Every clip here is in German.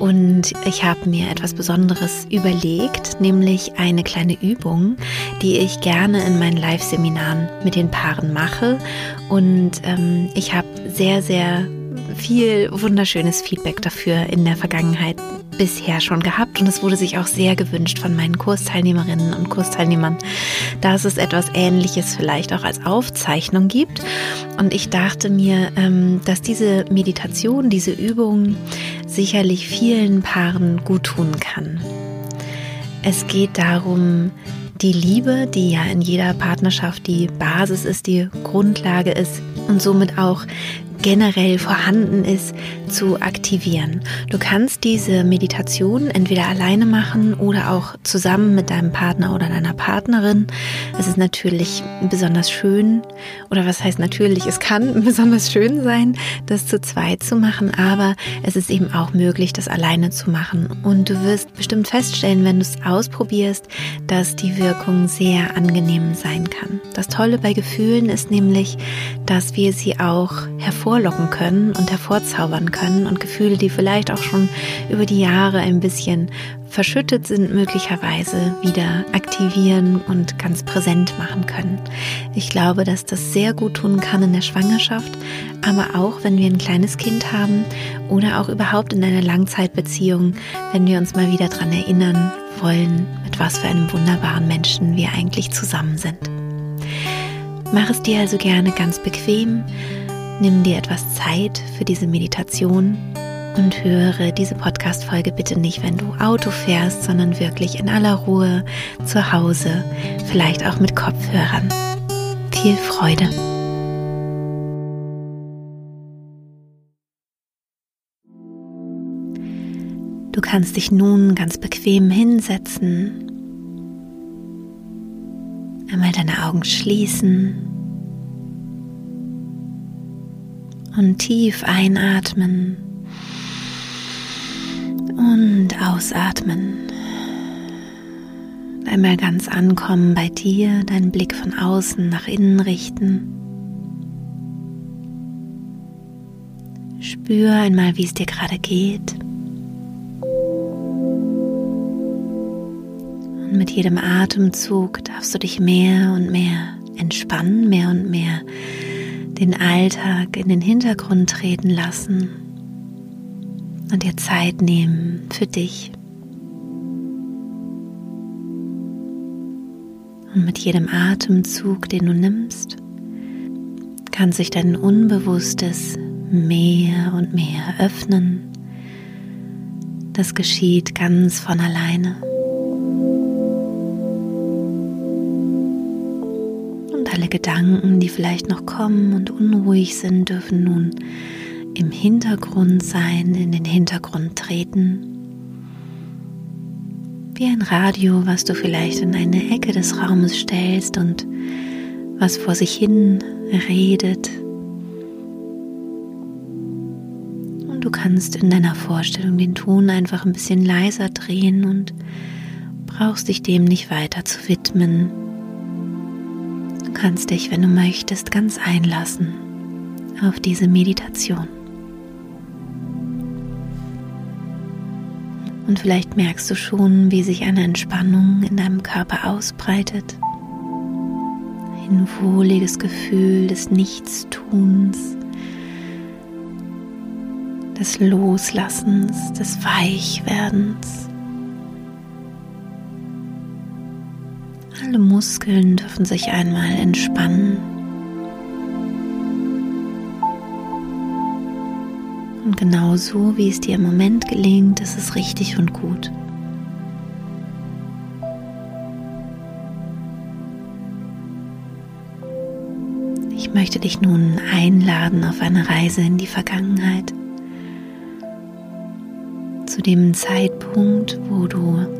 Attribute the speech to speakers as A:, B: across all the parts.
A: Und ich habe mir etwas Besonderes überlegt, nämlich eine kleine Übung, die ich gerne in meinen Live-Seminaren mit den Paaren mache. Und ähm, ich habe sehr, sehr viel wunderschönes Feedback dafür in der Vergangenheit bisher schon gehabt und es wurde sich auch sehr gewünscht von meinen Kursteilnehmerinnen und Kursteilnehmern, dass es etwas Ähnliches vielleicht auch als Aufzeichnung gibt. Und ich dachte mir, ähm, dass diese Meditation, diese Übung sicherlich vielen Paaren gut tun kann. Es geht darum, die Liebe, die ja in jeder Partnerschaft die Basis ist, die Grundlage ist und somit auch generell vorhanden ist, zu aktivieren. Du kannst diese Meditation entweder alleine machen oder auch zusammen mit deinem Partner oder deiner Partnerin. Es ist natürlich besonders schön, oder was heißt natürlich, es kann besonders schön sein, das zu zweit zu machen, aber es ist eben auch möglich, das alleine zu machen. Und du wirst bestimmt feststellen, wenn du es ausprobierst, dass die Wirkung sehr angenehm sein kann. Das Tolle bei Gefühlen ist nämlich, dass wir sie auch hervorlocken können und hervorzaubern können und Gefühle, die vielleicht auch schon über die Jahre ein bisschen verschüttet sind, möglicherweise wieder aktivieren und ganz präsent machen können. Ich glaube, dass das sehr gut tun kann in der Schwangerschaft, aber auch wenn wir ein kleines Kind haben oder auch überhaupt in einer Langzeitbeziehung, wenn wir uns mal wieder daran erinnern wollen, mit was für einem wunderbaren Menschen wir eigentlich zusammen sind. Mach es dir also gerne ganz bequem, nimm dir etwas Zeit für diese Meditation und höre diese Podcast-Folge bitte nicht, wenn du Auto fährst, sondern wirklich in aller Ruhe zu Hause, vielleicht auch mit Kopfhörern. Viel Freude! Du kannst dich nun ganz bequem hinsetzen Einmal deine Augen schließen und tief einatmen und ausatmen. Einmal ganz ankommen bei dir, deinen Blick von außen nach innen richten. Spür einmal, wie es dir gerade geht. Und mit jedem Atemzug darfst du dich mehr und mehr entspannen, mehr und mehr den Alltag in den Hintergrund treten lassen und dir Zeit nehmen für dich. Und mit jedem Atemzug, den du nimmst, kann sich dein Unbewusstes mehr und mehr öffnen. Das geschieht ganz von alleine. Gedanken, die vielleicht noch kommen und unruhig sind, dürfen nun im Hintergrund sein, in den Hintergrund treten. Wie ein Radio, was du vielleicht in eine Ecke des Raumes stellst und was vor sich hin redet. Und du kannst in deiner Vorstellung den Ton einfach ein bisschen leiser drehen und brauchst dich dem nicht weiter zu widmen kannst dich, wenn du möchtest, ganz einlassen auf diese Meditation. Und vielleicht merkst du schon, wie sich eine Entspannung in deinem Körper ausbreitet. Ein wohliges Gefühl des Nichtstuns, des Loslassens, des Weichwerdens. Alle Muskeln dürfen sich einmal entspannen. Und genau so, wie es dir im Moment gelingt, ist es richtig und gut. Ich möchte dich nun einladen auf eine Reise in die Vergangenheit. Zu dem Zeitpunkt, wo du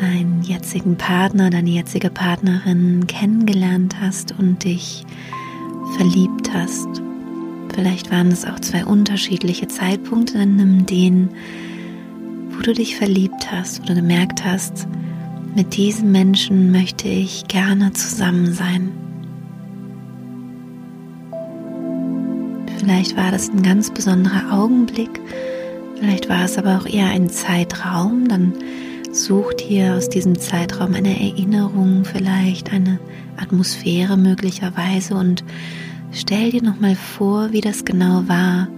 A: deinen jetzigen Partner, deine jetzige Partnerin kennengelernt hast und dich verliebt hast. Vielleicht waren es auch zwei unterschiedliche Zeitpunkte, dann nimm den, wo du dich verliebt hast, wo du gemerkt hast, mit diesem Menschen möchte ich gerne zusammen sein. Vielleicht war das ein ganz besonderer Augenblick, vielleicht war es aber auch eher ein Zeitraum, dann Such dir aus diesem Zeitraum eine Erinnerung, vielleicht eine Atmosphäre möglicherweise und stell dir nochmal vor, wie das genau war,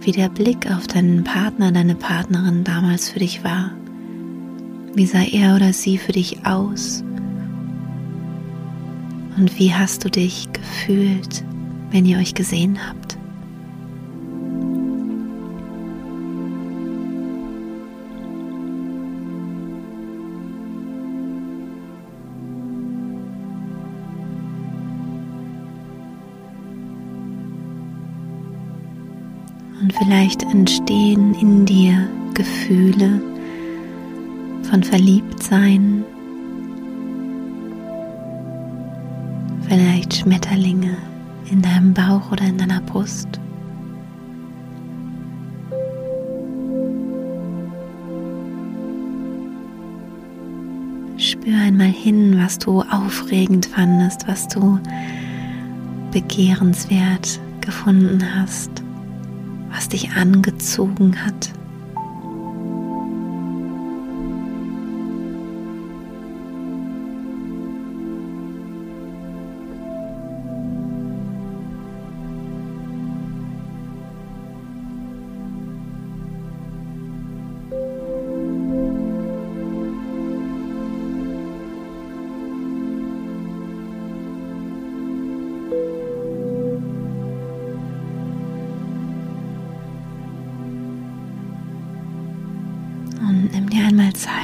A: wie der Blick auf deinen Partner, deine Partnerin damals für dich war. Wie sah er oder sie für dich aus? Und wie hast du dich gefühlt, wenn ihr euch gesehen habt? Vielleicht entstehen in dir Gefühle von Verliebtsein, vielleicht Schmetterlinge in deinem Bauch oder in deiner Brust. Spür einmal hin, was du aufregend fandest, was du begehrenswert gefunden hast was dich angezogen hat.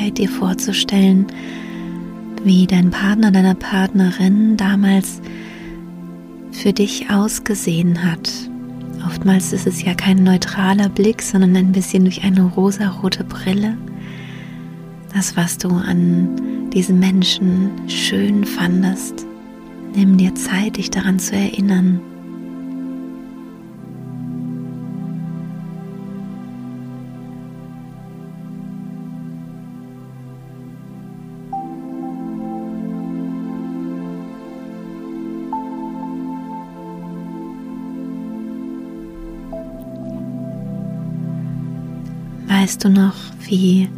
A: Zeit, dir vorzustellen, wie dein Partner, deiner Partnerin damals für dich ausgesehen hat. Oftmals ist es ja kein neutraler Blick, sondern ein bisschen durch eine rosarote Brille. Das, was du an diesem Menschen schön fandest, nimm dir Zeit, dich daran zu erinnern. Weißt du noch, wie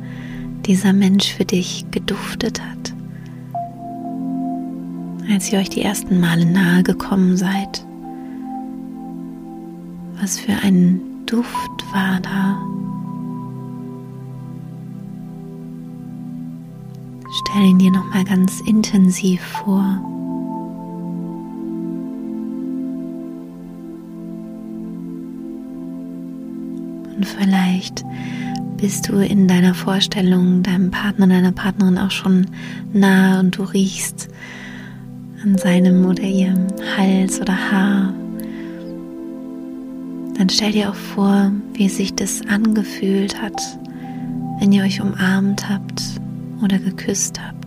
A: dieser Mensch für dich geduftet hat, als ihr euch die ersten Male nahe gekommen seid? Was für ein Duft war da? Stell ihn dir noch mal ganz intensiv vor. Und vielleicht bist du in deiner Vorstellung deinem Partner, deiner Partnerin auch schon nah und du riechst an seinem oder ihrem Hals oder Haar. Dann stell dir auch vor, wie sich das angefühlt hat, wenn ihr euch umarmt habt oder geküsst habt.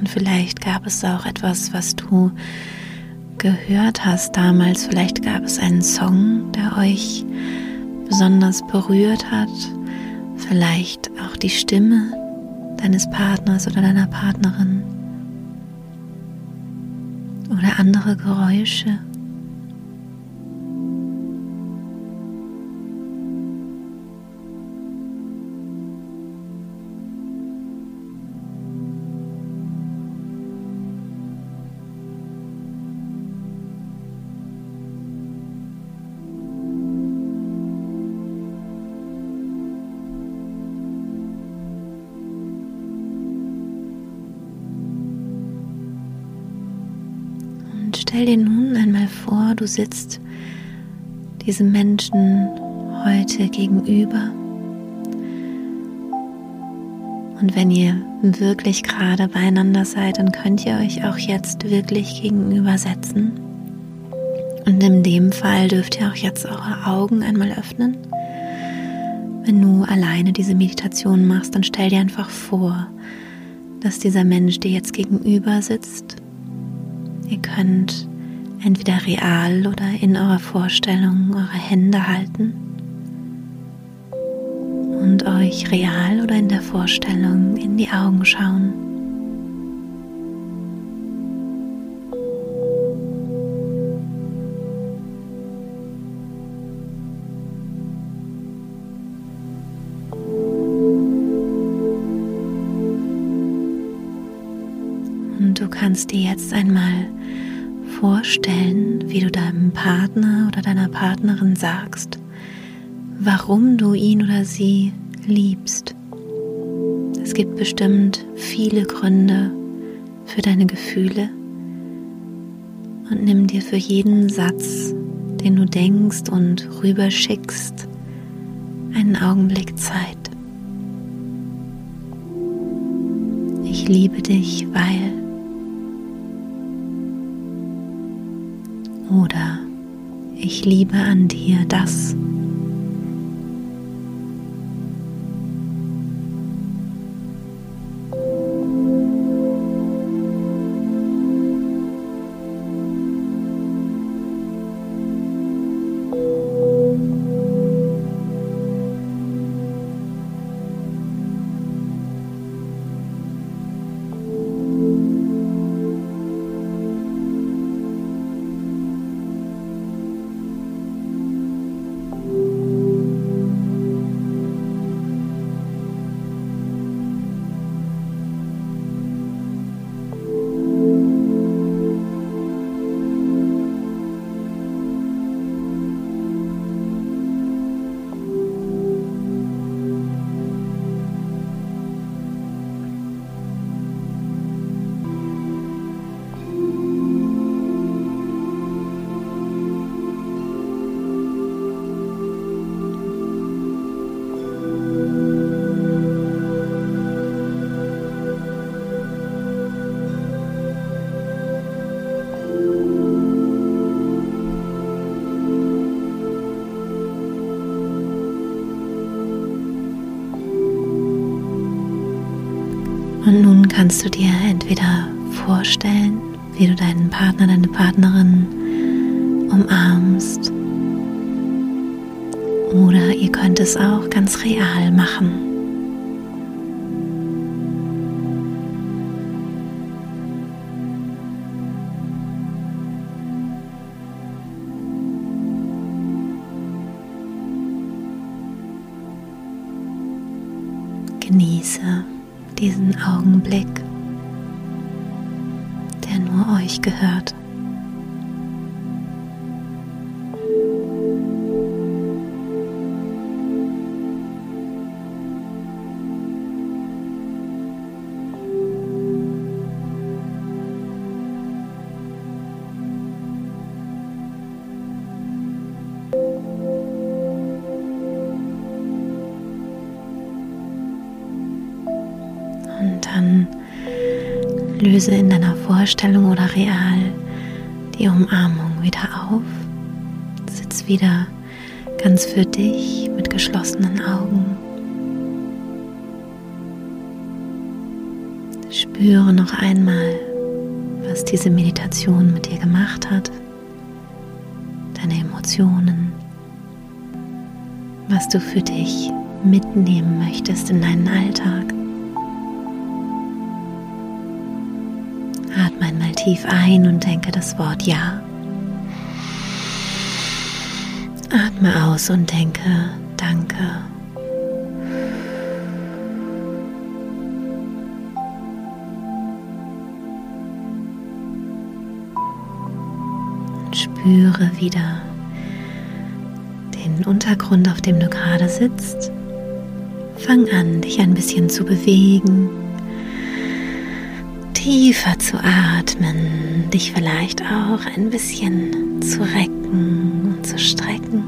A: Und vielleicht gab es auch etwas, was du gehört hast damals. Vielleicht gab es einen Song, der euch besonders berührt hat. Vielleicht auch die Stimme deines Partners oder deiner Partnerin. Oder andere Geräusche. Stell dir nun einmal vor, du sitzt diesem Menschen heute gegenüber. Und wenn ihr wirklich gerade beieinander seid, dann könnt ihr euch auch jetzt wirklich gegenübersetzen. Und in dem Fall dürft ihr auch jetzt eure Augen einmal öffnen. Wenn du alleine diese Meditation machst, dann stell dir einfach vor, dass dieser Mensch dir jetzt gegenüber sitzt. Ihr könnt entweder real oder in eurer Vorstellung eure Hände halten und euch real oder in der Vorstellung in die Augen schauen. Kannst dir jetzt einmal vorstellen, wie du deinem Partner oder deiner Partnerin sagst, warum du ihn oder sie liebst. Es gibt bestimmt viele Gründe für deine Gefühle und nimm dir für jeden Satz, den du denkst und rüberschickst, einen Augenblick Zeit. Ich liebe dich, weil liebe an dir das. Kannst du dir entweder vorstellen, wie du deinen Partner, deine Partnerin umarmst. Oder ihr könnt es auch ganz real machen. Genieße diesen Augenblick, gehört. Löse in deiner Vorstellung oder real die Umarmung wieder auf. Sitz wieder ganz für dich mit geschlossenen Augen. Spüre noch einmal, was diese Meditation mit dir gemacht hat, deine Emotionen, was du für dich mitnehmen möchtest in deinen Alltag. Tief ein und denke das Wort Ja. Atme aus und denke Danke. Und spüre wieder den Untergrund, auf dem du gerade sitzt. Fang an, dich ein bisschen zu bewegen tiefer zu atmen, dich vielleicht auch ein bisschen zu recken und zu strecken.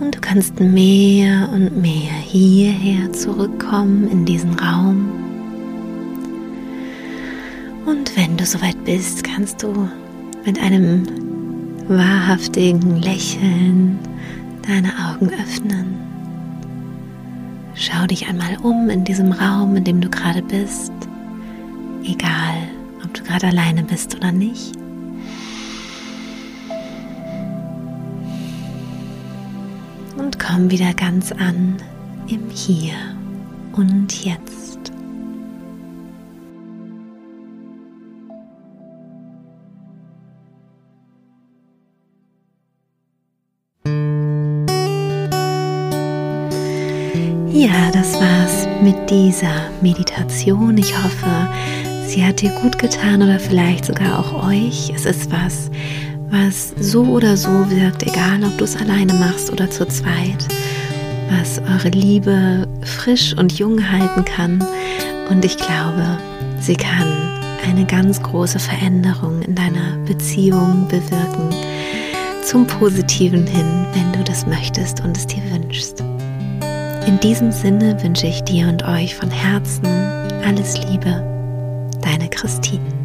A: Und du kannst mehr und mehr hierher zurückkommen in diesen Raum. Und wenn du soweit bist, kannst du mit einem wahrhaftigen Lächeln deine Augen öffnen. Schau dich einmal um in diesem Raum, in dem du gerade bist, egal ob du gerade alleine bist oder nicht. Und komm wieder ganz an im Hier und Jetzt. Ja, das war's mit dieser Meditation. Ich hoffe, sie hat dir gut getan oder vielleicht sogar auch euch. Es ist was, was so oder so wirkt, egal ob du es alleine machst oder zu zweit, was eure Liebe frisch und jung halten kann. Und ich glaube, sie kann eine ganz große Veränderung in deiner Beziehung bewirken. Zum Positiven hin, wenn du das möchtest und es dir wünschst. In diesem Sinne wünsche ich dir und euch von Herzen alles Liebe, deine Christine.